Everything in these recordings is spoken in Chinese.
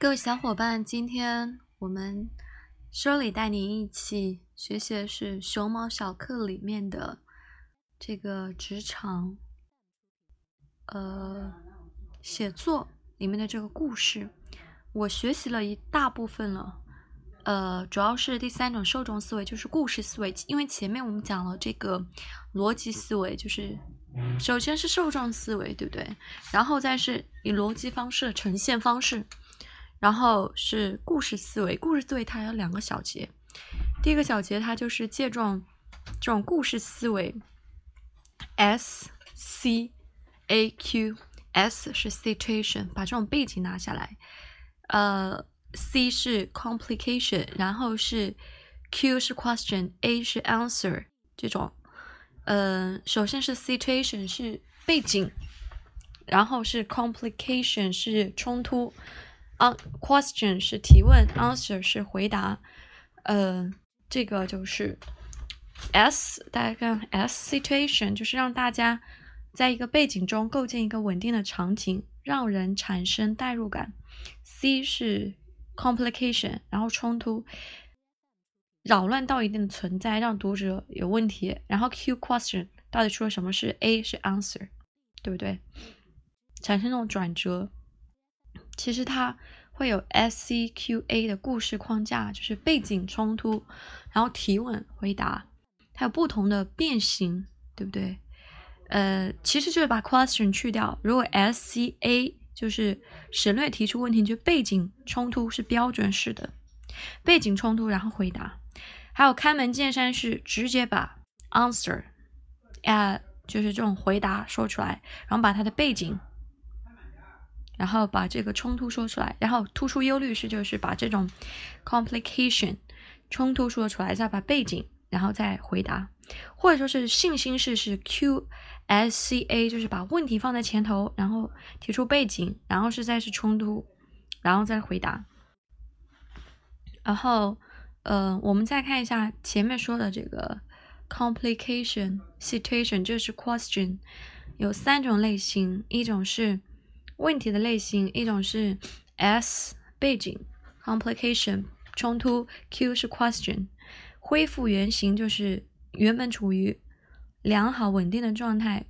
各位小伙伴，今天我们 Shirley 带您一起学习的是《熊猫小课》里面的这个职场，呃，写作里面的这个故事。我学习了一大部分了，呃，主要是第三种受众思维，就是故事思维。因为前面我们讲了这个逻辑思维，就是首先是受众思维，对不对？然后再是以逻辑方式呈现方式。然后是故事思维，故事思维它有两个小节，第一个小节它就是借助这种故事思维，S C A Q，S 是 situation，把这种背景拿下来，呃，C 是 complication，然后是 Q 是 question，A 是 answer，这种，呃，首先是 situation 是背景，然后是 complication 是冲突。啊，question 是提问，answer 是回答，呃，这个就是 S，大家看 S situation 就是让大家在一个背景中构建一个稳定的场景，让人产生代入感。C 是 complication，然后冲突，扰乱到一定的存在，让读者有问题。然后 Q question 到底出了什么事？A 是 answer，对不对？产生那种转折。其实它会有 S C Q A 的故事框架，就是背景冲突，然后提问回答，它有不同的变形，对不对？呃，其实就是把 question 去掉。如果 S C A 就是省略提出问题，就背景冲突是标准式的，背景冲突然后回答。还有开门见山是直接把 answer，啊，就是这种回答说出来，然后把它的背景。然后把这个冲突说出来，然后突出忧虑式就是把这种 complication 冲突说出来，再把背景，然后再回答，或者说是信心式是 Q S C A，就是把问题放在前头，然后提出背景，然后是再是冲突，然后再回答。然后，呃，我们再看一下前面说的这个 complication situation，这是 question，有三种类型，一种是。问题的类型，一种是 S 背景 complication 冲突，Q 是 question 恢复原形，就是原本处于良好稳定的状态，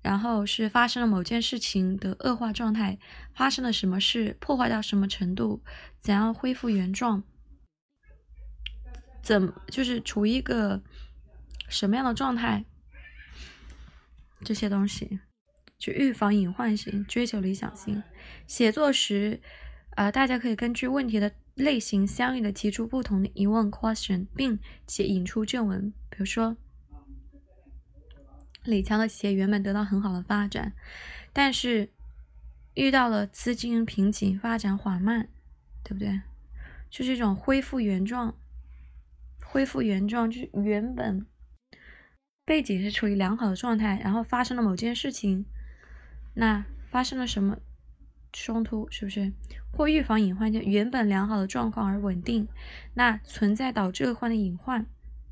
然后是发生了某件事情的恶化状态，发生了什么事，破坏到什么程度，怎样恢复原状，怎就是处于一个什么样的状态，这些东西。去预防隐患性，追求理想性。写作时，呃，大家可以根据问题的类型，相应的提出不同的疑问 （question），并且引出正文。比如说，李强的企业原本得到很好的发展，但是遇到了资金瓶颈，发展缓慢，对不对？就是一种恢复原状。恢复原状就是原本背景是处于良好的状态，然后发生了某件事情。那发生了什么冲突？是不是或预防隐患？就原本良好的状况而稳定，那存在导致恶化的隐患，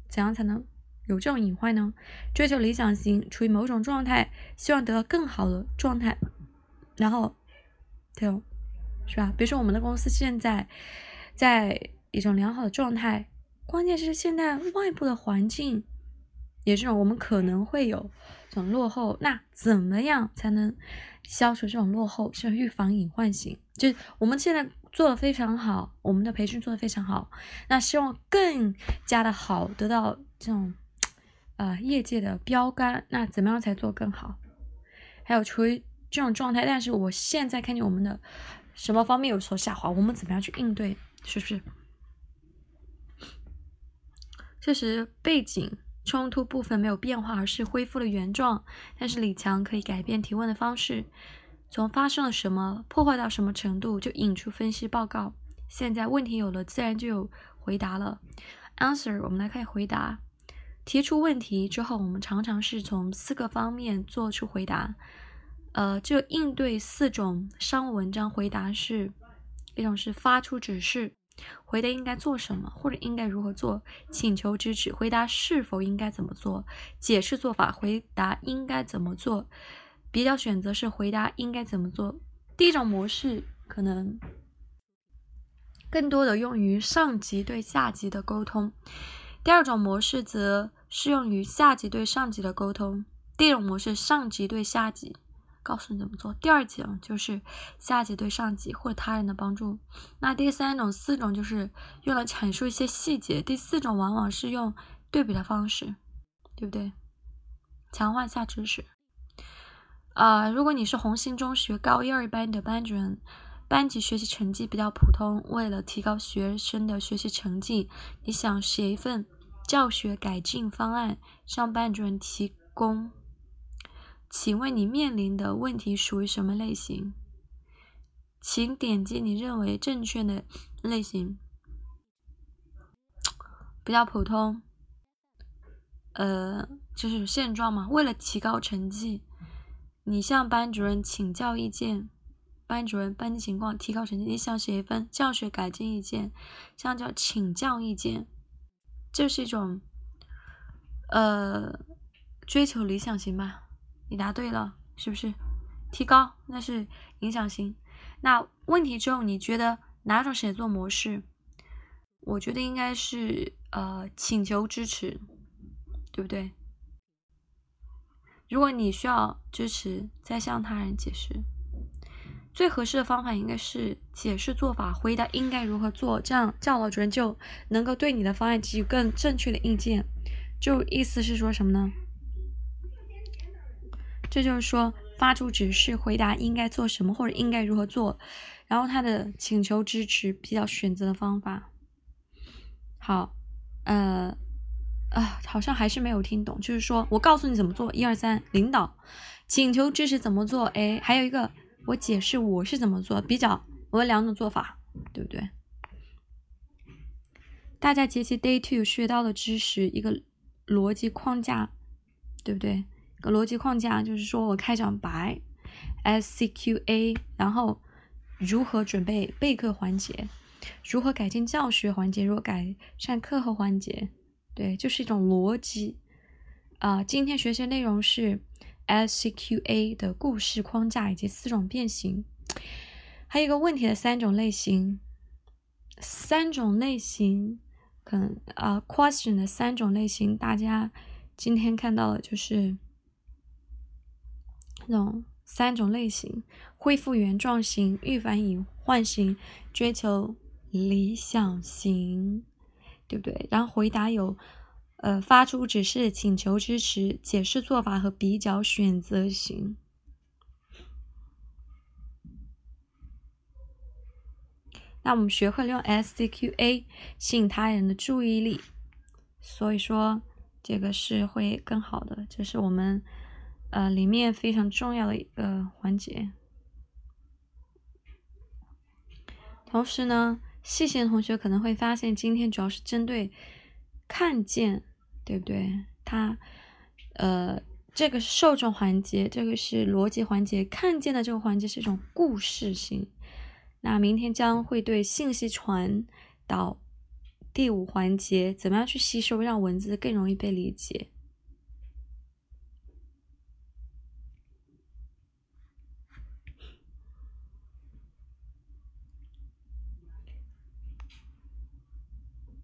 怎样才能有这种隐患呢？追求理想型，处于某种状态，希望得到更好的状态，然后，对哦，是吧？比如说我们的公司现在在一种良好的状态，关键是现在外部的环境。也这种，我们可能会有这种落后，那怎么样才能消除这种落后？是预防隐患型，就我们现在做的非常好，我们的培训做的非常好，那希望更加的好，得到这种呃业界的标杆，那怎么样才做更好？还有处于这种状态，但是我现在看见我们的什么方面有所下滑，我们怎么样去应对？是不是？确实背景。冲突部分没有变化，而是恢复了原状。但是李强可以改变提问的方式，从发生了什么，破坏到什么程度，就引出分析报告。现在问题有了，自然就有回答了。Answer，我们来看回答。提出问题之后，我们常常是从四个方面做出回答。呃，就应对四种商务文章回答是：一种是发出指示。回答应该做什么，或者应该如何做？请求支持。回答是否应该怎么做？解释做法。回答应该怎么做？比较选择是回答应该怎么做。第一种模式可能更多的用于上级对下级的沟通。第二种模式则适用于下级对上级的沟通。第一种模式，上级对下级，告诉你怎么做。第二节就是下级对上级或者他人的帮助。那第三种、四种就是用来阐述一些细节。第四种往往是用对比的方式，对不对？强化下知识。啊，如果你是红星中学高一二班的班主任，班级学习成绩比较普通，为了提高学生的学习成绩，你想写一份教学改进方案，向班主任提供。请问你面临的问题属于什么类型？请点击你认为正确的类型。比较普通，呃，就是现状嘛。为了提高成绩，你向班主任请教意见。班主任，班级情况，提高成绩。你想写一份教学改进意见，这样叫请教意见。这是一种，呃，追求理想型吧。你答对了，是不是？提高那是影响型。那问题之后，你觉得哪种写作模式？我觉得应该是呃请求支持，对不对？如果你需要支持，再向他人解释。最合适的方法应该是解释做法，回答应该如何做，这样教导主任就能够对你的方案给予更正确的意见。就意思是说什么呢？这就是说，发出指示，回答应该做什么或者应该如何做，然后他的请求支持比较选择的方法。好，呃，啊，好像还是没有听懂。就是说我告诉你怎么做，一二三，领导请求支持怎么做？哎，还有一个，我解释我是怎么做，比较我有两种做法，对不对？大家节气 Day Two 学到的知识，一个逻辑框架，对不对？个逻辑框架就是说我开场白，S C Q A，然后如何准备备课环节，如何改进教学环节，如何改善课后环节，对，就是一种逻辑啊。今天学习内容是 S C Q A 的故事框架以及四种变形，还有一个问题的三种类型，三种类型可能啊 question 的三种类型，大家今天看到的就是。这种三种类型：恢复原状型、预防隐患型、追求理想型，对不对？然后回答有，呃，发出指示、请求支持、解释做法和比较选择型。那我们学会了用 SCQA 吸引他人的注意力，所以说这个是会更好的，这是我们。呃，里面非常重要的一个环节。同时呢，细心的同学可能会发现，今天主要是针对看见，对不对？它，呃，这个是受众环节，这个是逻辑环节。看见的这个环节是一种故事性。那明天将会对信息传导第五环节，怎么样去吸收，让文字更容易被理解。